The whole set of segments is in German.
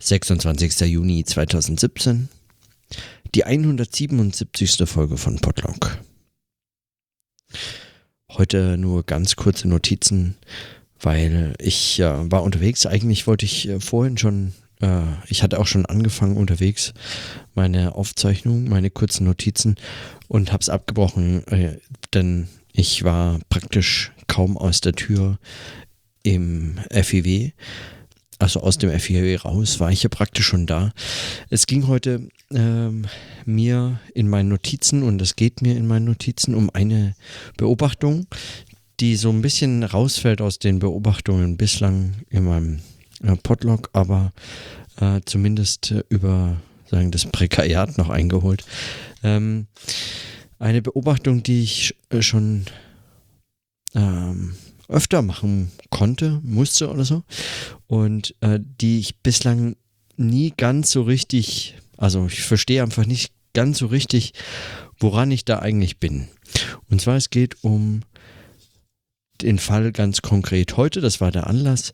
26. Juni 2017, die 177. Folge von Podlog. Heute nur ganz kurze Notizen, weil ich äh, war unterwegs. Eigentlich wollte ich äh, vorhin schon, äh, ich hatte auch schon angefangen unterwegs, meine Aufzeichnung, meine kurzen Notizen und habe es abgebrochen, äh, denn ich war praktisch kaum aus der Tür im FIW also aus dem FIW raus, war ich ja praktisch schon da. Es ging heute ähm, mir in meinen Notizen und es geht mir in meinen Notizen um eine Beobachtung, die so ein bisschen rausfällt aus den Beobachtungen bislang in meinem äh, Podlog, aber äh, zumindest äh, über sagen das Prekariat noch eingeholt. Ähm, eine Beobachtung, die ich äh, schon ähm, öfter machen konnte, musste oder so. Und äh, die ich bislang nie ganz so richtig, also ich verstehe einfach nicht ganz so richtig, woran ich da eigentlich bin. Und zwar es geht um den Fall ganz konkret heute, das war der Anlass.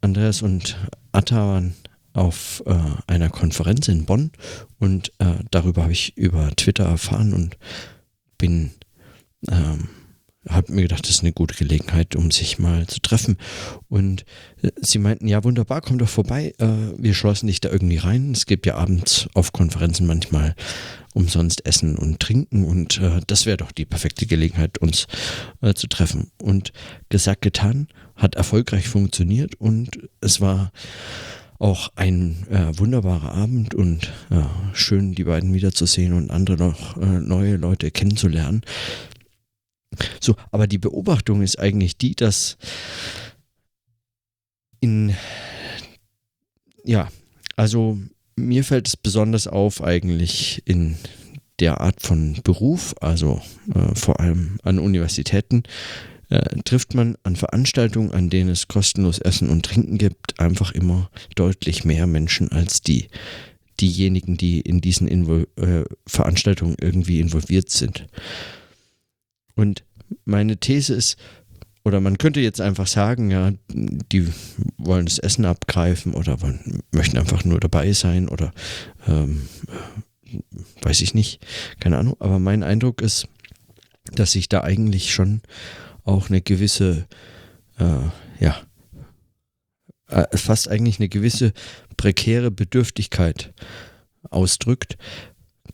Andreas und Atta waren auf äh, einer Konferenz in Bonn und äh, darüber habe ich über Twitter erfahren und bin ähm, habe mir gedacht, das ist eine gute Gelegenheit, um sich mal zu treffen. Und äh, sie meinten, ja, wunderbar, komm doch vorbei. Äh, wir schlossen dich da irgendwie rein. Es gibt ja abends auf Konferenzen manchmal umsonst Essen und Trinken und äh, das wäre doch die perfekte Gelegenheit, uns zu treffen. Und gesagt, getan, hat erfolgreich funktioniert und es war auch ein äh, wunderbarer Abend und äh, schön, die beiden wiederzusehen und andere noch äh, neue Leute kennenzulernen. So, aber die Beobachtung ist eigentlich die, dass in, ja, also mir fällt es besonders auf eigentlich in der Art von Beruf, also äh, vor allem an Universitäten, äh, trifft man an Veranstaltungen, an denen es kostenlos Essen und Trinken gibt, einfach immer deutlich mehr Menschen als die diejenigen, die in diesen Invol äh, Veranstaltungen irgendwie involviert sind. Und meine These ist, oder man könnte jetzt einfach sagen, ja, die wollen das Essen abgreifen oder möchten einfach nur dabei sein oder ähm, weiß ich nicht, keine Ahnung. Aber mein Eindruck ist, dass sich da eigentlich schon auch eine gewisse, äh, ja, äh, fast eigentlich eine gewisse prekäre Bedürftigkeit ausdrückt,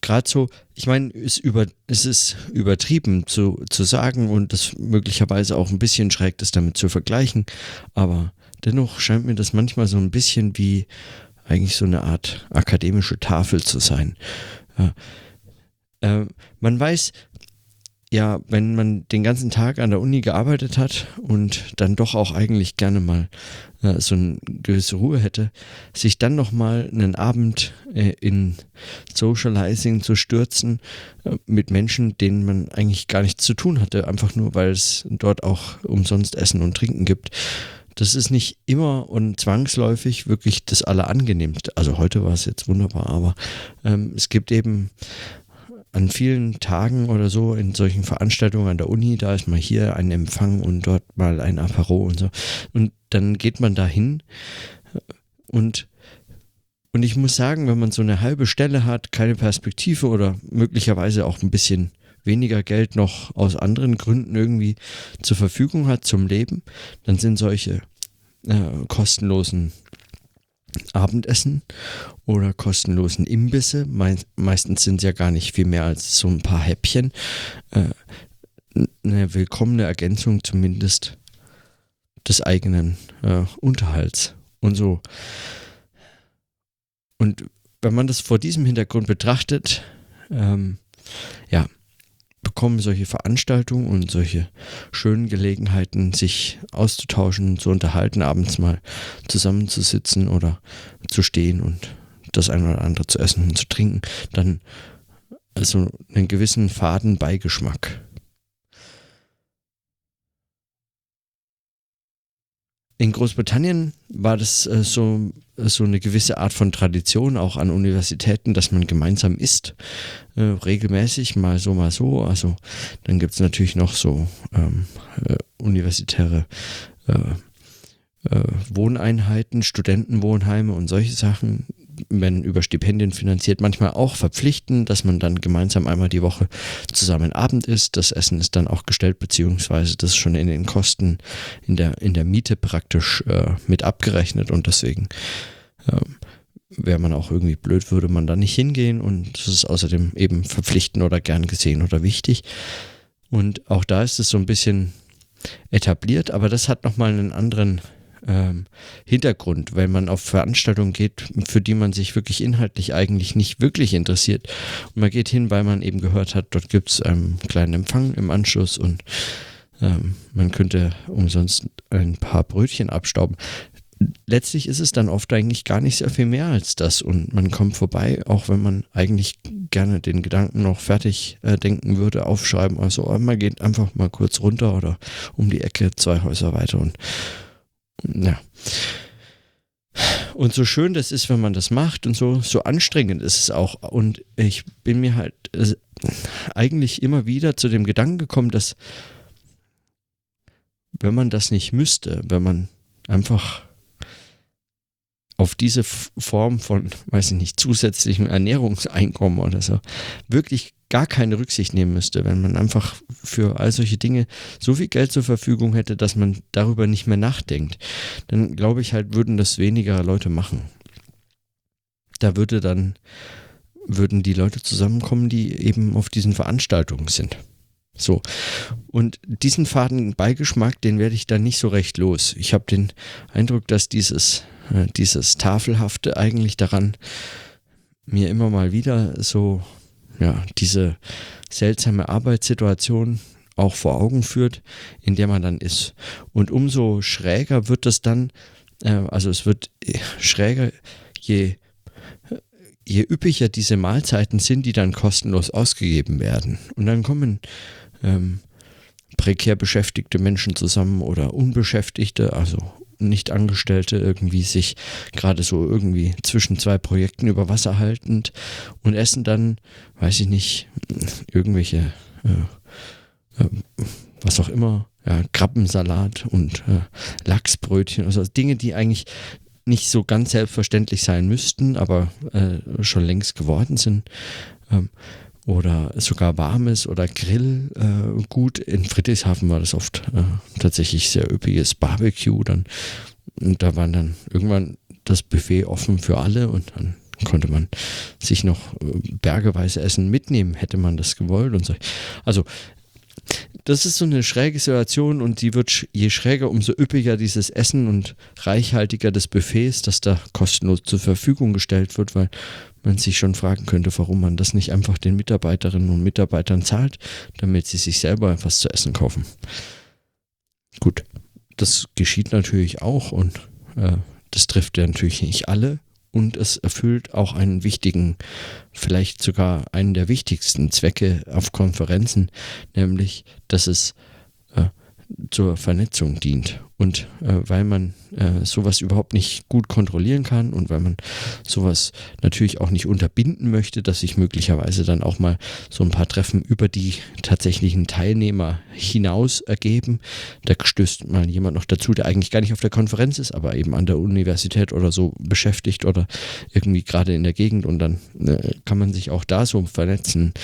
gerade so, ich meine, es, über, es ist übertrieben zu, zu sagen und das möglicherweise auch ein bisschen schräg das damit zu vergleichen, aber dennoch scheint mir das manchmal so ein bisschen wie eigentlich so eine Art akademische Tafel zu sein. Ja. Äh, man weiß, ja, wenn man den ganzen Tag an der Uni gearbeitet hat und dann doch auch eigentlich gerne mal äh, so eine gewisse Ruhe hätte, sich dann nochmal einen Abend äh, in Socializing zu stürzen äh, mit Menschen, denen man eigentlich gar nichts zu tun hatte, einfach nur, weil es dort auch umsonst Essen und Trinken gibt. Das ist nicht immer und zwangsläufig wirklich das Allerangenehmste. Also heute war es jetzt wunderbar, aber ähm, es gibt eben an vielen Tagen oder so in solchen Veranstaltungen an der Uni, da ist mal hier ein Empfang und dort mal ein Apero und so. Und dann geht man da hin und und ich muss sagen, wenn man so eine halbe Stelle hat, keine Perspektive oder möglicherweise auch ein bisschen weniger Geld noch aus anderen Gründen irgendwie zur Verfügung hat zum Leben, dann sind solche äh, kostenlosen Abendessen oder kostenlosen Imbisse. meistens sind es ja gar nicht viel mehr als so ein paar Häppchen. Äh, eine willkommene Ergänzung zumindest des eigenen äh, Unterhalts und so. Und wenn man das vor diesem Hintergrund betrachtet, ähm, ja, bekommen solche Veranstaltungen und solche schönen Gelegenheiten, sich auszutauschen, zu unterhalten, abends mal zusammenzusitzen oder zu stehen und das eine oder andere zu essen und zu trinken, dann also einen gewissen faden Beigeschmack. In Großbritannien war das äh, so, so eine gewisse Art von Tradition auch an Universitäten, dass man gemeinsam isst, äh, regelmäßig, mal so, mal so. Also dann gibt es natürlich noch so ähm, äh, universitäre äh, äh, Wohneinheiten, Studentenwohnheime und solche Sachen wenn über Stipendien finanziert, manchmal auch verpflichten, dass man dann gemeinsam einmal die Woche zusammen Abend isst. Das Essen ist dann auch gestellt, beziehungsweise das ist schon in den Kosten in der, in der Miete praktisch äh, mit abgerechnet und deswegen äh, wäre man auch irgendwie blöd, würde man da nicht hingehen und das ist außerdem eben verpflichtend oder gern gesehen oder wichtig. Und auch da ist es so ein bisschen etabliert, aber das hat nochmal einen anderen ähm, Hintergrund, wenn man auf Veranstaltungen geht, für die man sich wirklich inhaltlich eigentlich nicht wirklich interessiert. Und man geht hin, weil man eben gehört hat, dort gibt es einen kleinen Empfang im Anschluss und ähm, man könnte umsonst ein paar Brötchen abstauben. Letztlich ist es dann oft eigentlich gar nicht sehr viel mehr als das und man kommt vorbei, auch wenn man eigentlich gerne den Gedanken noch fertig äh, denken würde, aufschreiben. Also man geht einfach mal kurz runter oder um die Ecke zwei Häuser weiter und ja. Und so schön das ist, wenn man das macht und so, so anstrengend ist es auch. Und ich bin mir halt äh, eigentlich immer wieder zu dem Gedanken gekommen, dass wenn man das nicht müsste, wenn man einfach auf diese Form von, weiß ich nicht, zusätzlichem Ernährungseinkommen oder so wirklich gar keine Rücksicht nehmen müsste, wenn man einfach für all solche Dinge so viel Geld zur Verfügung hätte, dass man darüber nicht mehr nachdenkt, dann glaube ich halt, würden das weniger Leute machen. Da würde dann, würden die Leute zusammenkommen, die eben auf diesen Veranstaltungen sind. So. Und diesen faden Beigeschmack, den werde ich dann nicht so recht los. Ich habe den Eindruck, dass dieses, äh, dieses Tafelhafte eigentlich daran mir immer mal wieder so ja, diese seltsame Arbeitssituation auch vor Augen führt, in der man dann ist. Und umso schräger wird es dann, äh, also es wird schräger, je, je üppiger diese Mahlzeiten sind, die dann kostenlos ausgegeben werden. Und dann kommen ähm, prekär beschäftigte Menschen zusammen oder Unbeschäftigte, also nicht-Angestellte irgendwie sich gerade so irgendwie zwischen zwei Projekten über Wasser haltend und essen dann, weiß ich nicht, irgendwelche, äh, äh, was auch immer, ja, Krabbensalat und äh, Lachsbrötchen, also Dinge, die eigentlich nicht so ganz selbstverständlich sein müssten, aber äh, schon längst geworden sind. Ähm, oder sogar warmes oder Grillgut. Äh, In Friedrichshafen war das oft äh, tatsächlich sehr üppiges Barbecue. Dann, und da war dann irgendwann das Buffet offen für alle und dann konnte man sich noch äh, bergeweise Essen mitnehmen, hätte man das gewollt und so. Also das ist so eine schräge Situation und die wird je schräger, umso üppiger dieses Essen und reichhaltiger des Buffets, das da kostenlos zur Verfügung gestellt wird, weil man sich schon fragen könnte, warum man das nicht einfach den Mitarbeiterinnen und Mitarbeitern zahlt, damit sie sich selber etwas zu essen kaufen. Gut, das geschieht natürlich auch und äh, das trifft ja natürlich nicht alle und es erfüllt auch einen wichtigen, vielleicht sogar einen der wichtigsten Zwecke auf Konferenzen, nämlich dass es äh, zur Vernetzung dient und äh, weil man äh, sowas überhaupt nicht gut kontrollieren kann und weil man sowas natürlich auch nicht unterbinden möchte, dass sich möglicherweise dann auch mal so ein paar Treffen über die tatsächlichen Teilnehmer hinaus ergeben. Da stößt mal jemand noch dazu, der eigentlich gar nicht auf der Konferenz ist, aber eben an der Universität oder so beschäftigt oder irgendwie gerade in der Gegend und dann äh, kann man sich auch da so vernetzen,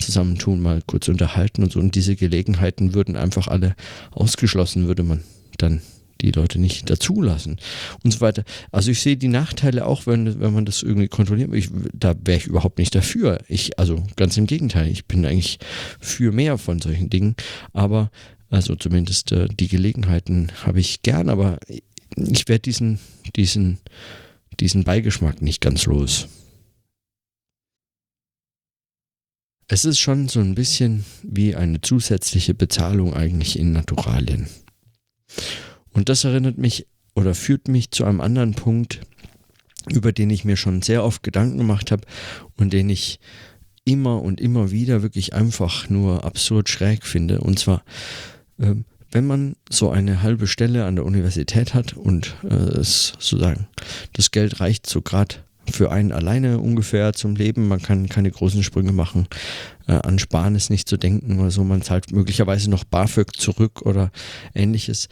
zusammentun, mal kurz unterhalten und so. Und diese Gelegenheiten würden einfach alle ausgeschlossen, würde man dann die Leute nicht dazulassen und so weiter. Also ich sehe die Nachteile auch, wenn, wenn man das irgendwie kontrolliert. Ich, da wäre ich überhaupt nicht dafür. Ich, also ganz im Gegenteil, ich bin eigentlich für mehr von solchen Dingen. Aber also zumindest äh, die Gelegenheiten habe ich gern, aber ich werde diesen, diesen, diesen Beigeschmack nicht ganz los. Es ist schon so ein bisschen wie eine zusätzliche Bezahlung eigentlich in Naturalien. Und das erinnert mich oder führt mich zu einem anderen Punkt, über den ich mir schon sehr oft Gedanken gemacht habe und den ich immer und immer wieder wirklich einfach nur absurd schräg finde. Und zwar, äh, wenn man so eine halbe Stelle an der Universität hat und äh, es sozusagen das Geld reicht so gerade für einen alleine ungefähr zum Leben. Man kann keine großen Sprünge machen. Äh, an Sparen ist nicht zu denken oder so. Man zahlt möglicherweise noch BAföG zurück oder ähnliches.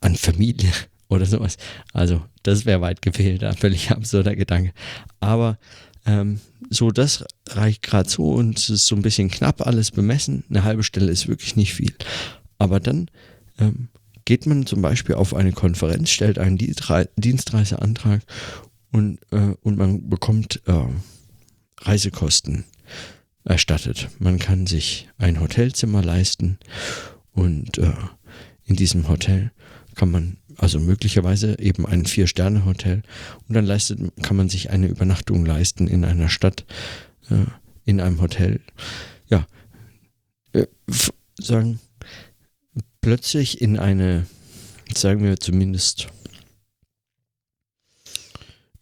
An Familie oder sowas. Also das wäre weit gefehlt, ein völlig absurder Gedanke. Aber ähm, so, das reicht gerade so und es ist so ein bisschen knapp alles bemessen. Eine halbe Stelle ist wirklich nicht viel. Aber dann ähm, geht man zum Beispiel auf eine Konferenz, stellt einen Dienstreiseantrag und, äh, und man bekommt äh, Reisekosten erstattet. Man kann sich ein Hotelzimmer leisten und äh, in diesem Hotel kann man also möglicherweise eben ein Vier-Sterne-Hotel und dann leistet, kann man sich eine Übernachtung leisten in einer Stadt, äh, in einem Hotel. Ja, äh, sagen, plötzlich in eine, sagen wir zumindest,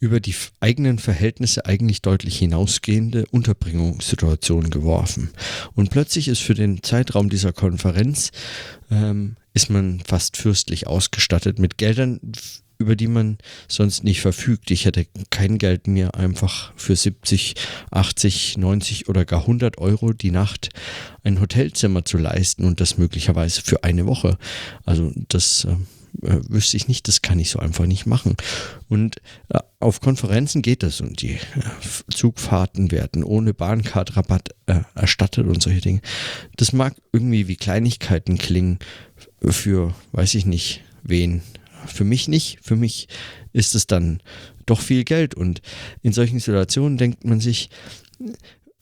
über die eigenen Verhältnisse eigentlich deutlich hinausgehende Unterbringungssituation geworfen. Und plötzlich ist für den Zeitraum dieser Konferenz ähm, ist man fast fürstlich ausgestattet mit Geldern, über die man sonst nicht verfügt. Ich hätte kein Geld mir einfach für 70, 80, 90 oder gar 100 Euro die Nacht ein Hotelzimmer zu leisten und das möglicherweise für eine Woche. Also das äh, äh, wüsste ich nicht, das kann ich so einfach nicht machen. Und äh, auf Konferenzen geht das und die äh, Zugfahrten werden ohne Bahnkartrabatt äh, erstattet und solche Dinge. Das mag irgendwie wie Kleinigkeiten klingen für, weiß ich nicht, wen. Für mich nicht. Für mich ist es dann doch viel Geld. Und in solchen Situationen denkt man sich,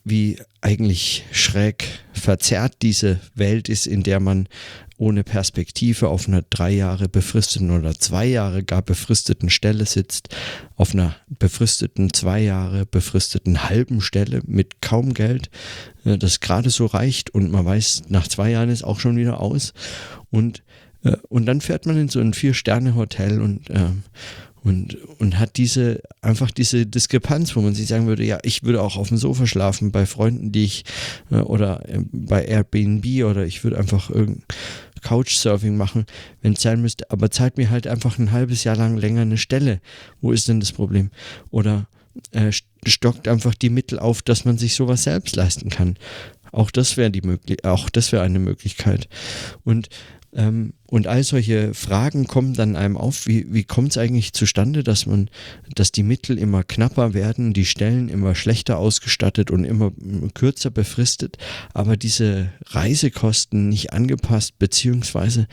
wie eigentlich schräg verzerrt diese Welt ist, in der man ohne Perspektive auf einer drei Jahre befristeten oder zwei Jahre gar befristeten Stelle sitzt, auf einer befristeten zwei Jahre befristeten halben Stelle mit kaum Geld, äh, das gerade so reicht und man weiß, nach zwei Jahren ist auch schon wieder aus. Und äh, und dann fährt man in so ein Vier-Sterne-Hotel und, äh, und, und hat diese, einfach diese Diskrepanz, wo man sich sagen würde, ja, ich würde auch auf dem Sofa schlafen bei Freunden, die ich, äh, oder äh, bei Airbnb oder ich würde einfach irgendein Couchsurfing machen, wenn es sein müsste, aber zahlt mir halt einfach ein halbes Jahr lang länger eine Stelle. Wo ist denn das Problem? Oder äh, stockt einfach die Mittel auf, dass man sich sowas selbst leisten kann. Auch das wäre die möglich auch das wäre eine Möglichkeit. Und ähm, und all solche Fragen kommen dann einem auf, wie, wie kommt es eigentlich zustande, dass man, dass die Mittel immer knapper werden, die Stellen immer schlechter ausgestattet und immer kürzer befristet, aber diese Reisekosten nicht angepasst, beziehungsweise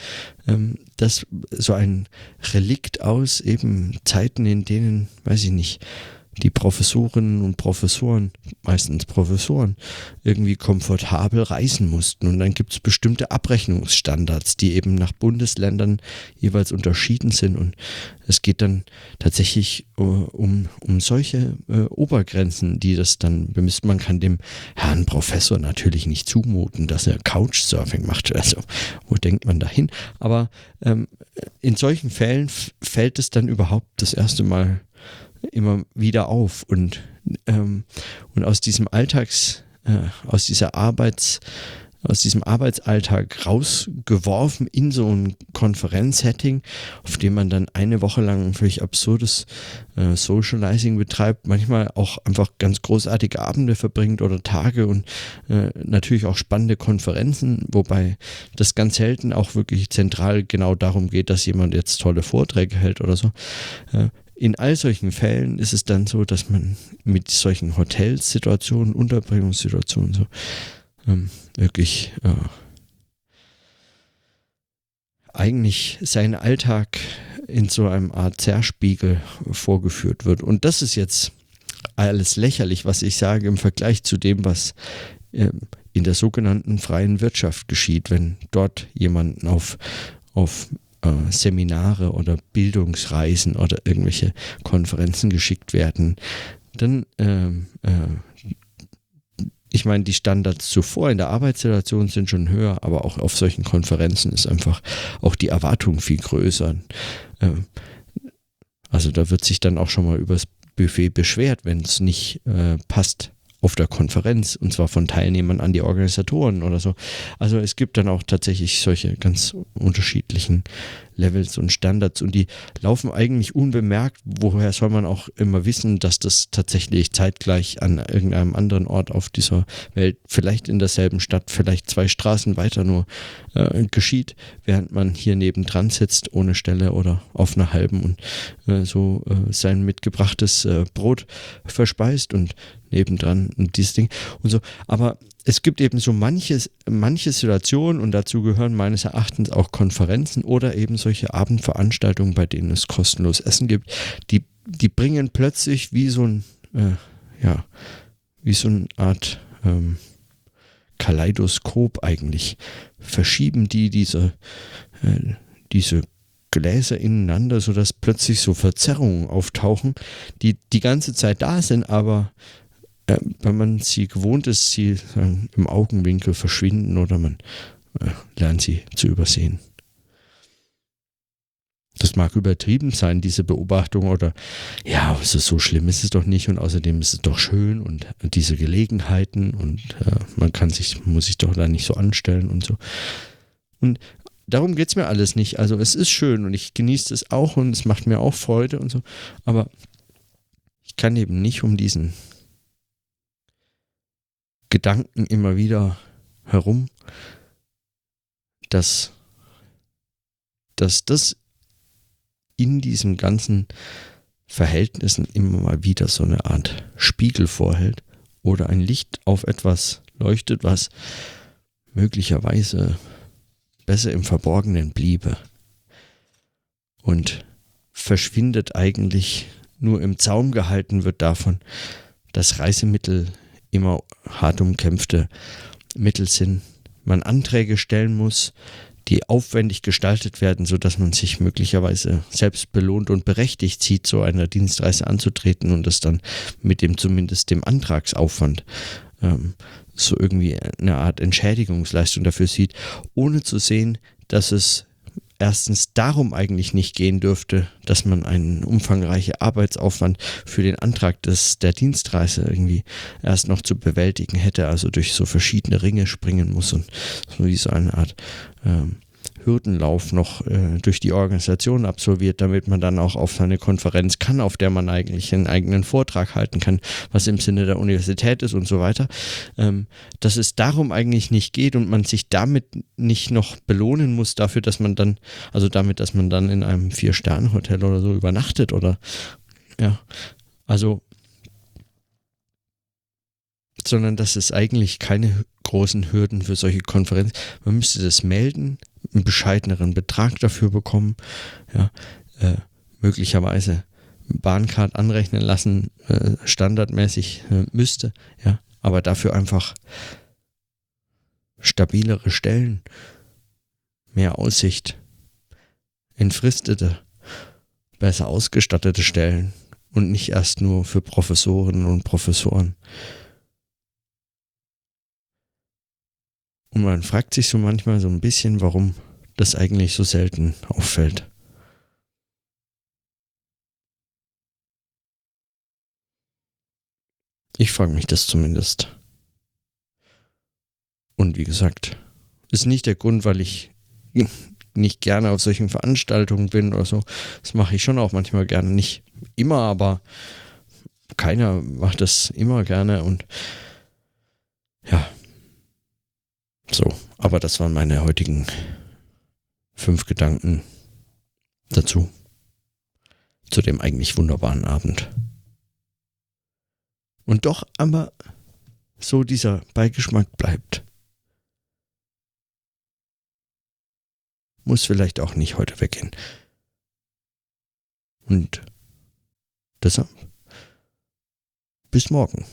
ähm, das so ein Relikt aus eben Zeiten, in denen, weiß ich nicht, die Professorinnen und Professoren, meistens Professoren, irgendwie komfortabel reisen mussten. Und dann gibt es bestimmte Abrechnungsstandards, die eben nach Bundesländern jeweils unterschieden sind. Und es geht dann tatsächlich uh, um, um solche uh, Obergrenzen, die das dann bemisst. Man kann dem Herrn Professor natürlich nicht zumuten, dass er Couchsurfing macht. Also, wo denkt man dahin? Aber ähm, in solchen Fällen fällt es dann überhaupt das erste Mal immer wieder auf und, ähm, und aus diesem Alltags, äh, aus dieser Arbeits, aus diesem Arbeitsalltag rausgeworfen in so ein Konferenzsetting, auf dem man dann eine Woche lang ein völlig absurdes äh, Socializing betreibt, manchmal auch einfach ganz großartige Abende verbringt oder Tage und äh, natürlich auch spannende Konferenzen, wobei das ganz selten auch wirklich zentral genau darum geht, dass jemand jetzt tolle Vorträge hält oder so. Äh, in all solchen Fällen ist es dann so, dass man mit solchen Hotelsituationen, Unterbringungssituationen so ähm, wirklich äh, eigentlich seinen Alltag in so einem Art Zerspiegel vorgeführt wird. Und das ist jetzt alles lächerlich, was ich sage im Vergleich zu dem, was äh, in der sogenannten freien Wirtschaft geschieht, wenn dort jemanden auf, auf äh, Seminare oder Bildungsreisen oder irgendwelche Konferenzen geschickt werden, dann äh, äh, ich meine, die Standards zuvor in der Arbeitssituation sind schon höher, aber auch auf solchen Konferenzen ist einfach auch die Erwartung viel größer. Ähm, also da wird sich dann auch schon mal übers Buffet beschwert, wenn es nicht äh, passt auf der Konferenz und zwar von Teilnehmern an die Organisatoren oder so. Also es gibt dann auch tatsächlich solche ganz unterschiedlichen Levels und Standards und die laufen eigentlich unbemerkt. Woher soll man auch immer wissen, dass das tatsächlich zeitgleich an irgendeinem anderen Ort auf dieser Welt, vielleicht in derselben Stadt, vielleicht zwei Straßen weiter nur äh, geschieht, während man hier nebendran sitzt ohne Stelle oder auf einer halben und äh, so äh, sein mitgebrachtes äh, Brot verspeist und nebendran dieses Ding und so. Aber es gibt eben so manches, manche Situationen und dazu gehören meines Erachtens auch Konferenzen oder eben solche Abendveranstaltungen, bei denen es kostenlos Essen gibt, die, die bringen plötzlich wie so ein, äh, ja, wie so eine Art ähm, Kaleidoskop eigentlich, verschieben die diese, äh, diese Gläser ineinander, sodass plötzlich so Verzerrungen auftauchen, die die ganze Zeit da sind, aber äh, wenn man sie gewohnt ist, sie sagen, im Augenwinkel verschwinden oder man äh, lernt sie zu übersehen. Das mag übertrieben sein, diese Beobachtung, oder ja, ist so schlimm ist es doch nicht und außerdem ist es doch schön und diese Gelegenheiten und äh, man kann sich, muss sich doch da nicht so anstellen und so. Und darum geht es mir alles nicht. Also es ist schön und ich genieße es auch und es macht mir auch Freude und so, aber ich kann eben nicht um diesen Gedanken immer wieder herum, dass, dass das in diesen ganzen Verhältnissen immer mal wieder so eine Art Spiegel vorhält oder ein Licht auf etwas leuchtet, was möglicherweise besser im Verborgenen bliebe und verschwindet eigentlich nur im Zaum gehalten wird davon, dass Reisemittel immer hart umkämpfte Mittel sind. Man Anträge stellen muss, die aufwendig gestaltet werden, sodass man sich möglicherweise selbst belohnt und berechtigt sieht, so eine Dienstreise anzutreten und das dann mit dem zumindest dem Antragsaufwand ähm, so irgendwie eine Art Entschädigungsleistung dafür sieht, ohne zu sehen, dass es erstens darum eigentlich nicht gehen dürfte, dass man einen umfangreichen Arbeitsaufwand für den Antrag des, der Dienstreise irgendwie erst noch zu bewältigen hätte, also durch so verschiedene Ringe springen muss und so wie so eine Art ähm, Hürdenlauf noch äh, durch die Organisation absolviert, damit man dann auch auf seine Konferenz kann, auf der man eigentlich einen eigenen Vortrag halten kann, was im Sinne der Universität ist und so weiter. Ähm, dass es darum eigentlich nicht geht und man sich damit nicht noch belohnen muss dafür, dass man dann, also damit, dass man dann in einem Vier-Sterne-Hotel oder so übernachtet oder ja, also sondern dass es eigentlich keine großen Hürden für solche Konferenzen. Man müsste das melden, einen bescheideneren Betrag dafür bekommen, ja, äh, möglicherweise Bahncard anrechnen lassen, äh, standardmäßig äh, müsste, ja, aber dafür einfach stabilere Stellen, mehr Aussicht, entfristete, besser ausgestattete Stellen und nicht erst nur für Professorinnen und Professoren. Und man fragt sich so manchmal so ein bisschen, warum das eigentlich so selten auffällt. Ich frage mich das zumindest. Und wie gesagt, ist nicht der Grund, weil ich nicht gerne auf solchen Veranstaltungen bin oder so. Das mache ich schon auch manchmal gerne. Nicht immer, aber keiner macht das immer gerne und ja, so, aber das waren meine heutigen fünf Gedanken dazu. Zu dem eigentlich wunderbaren Abend. Und doch aber so dieser Beigeschmack bleibt. Muss vielleicht auch nicht heute weggehen. Und deshalb bis morgen.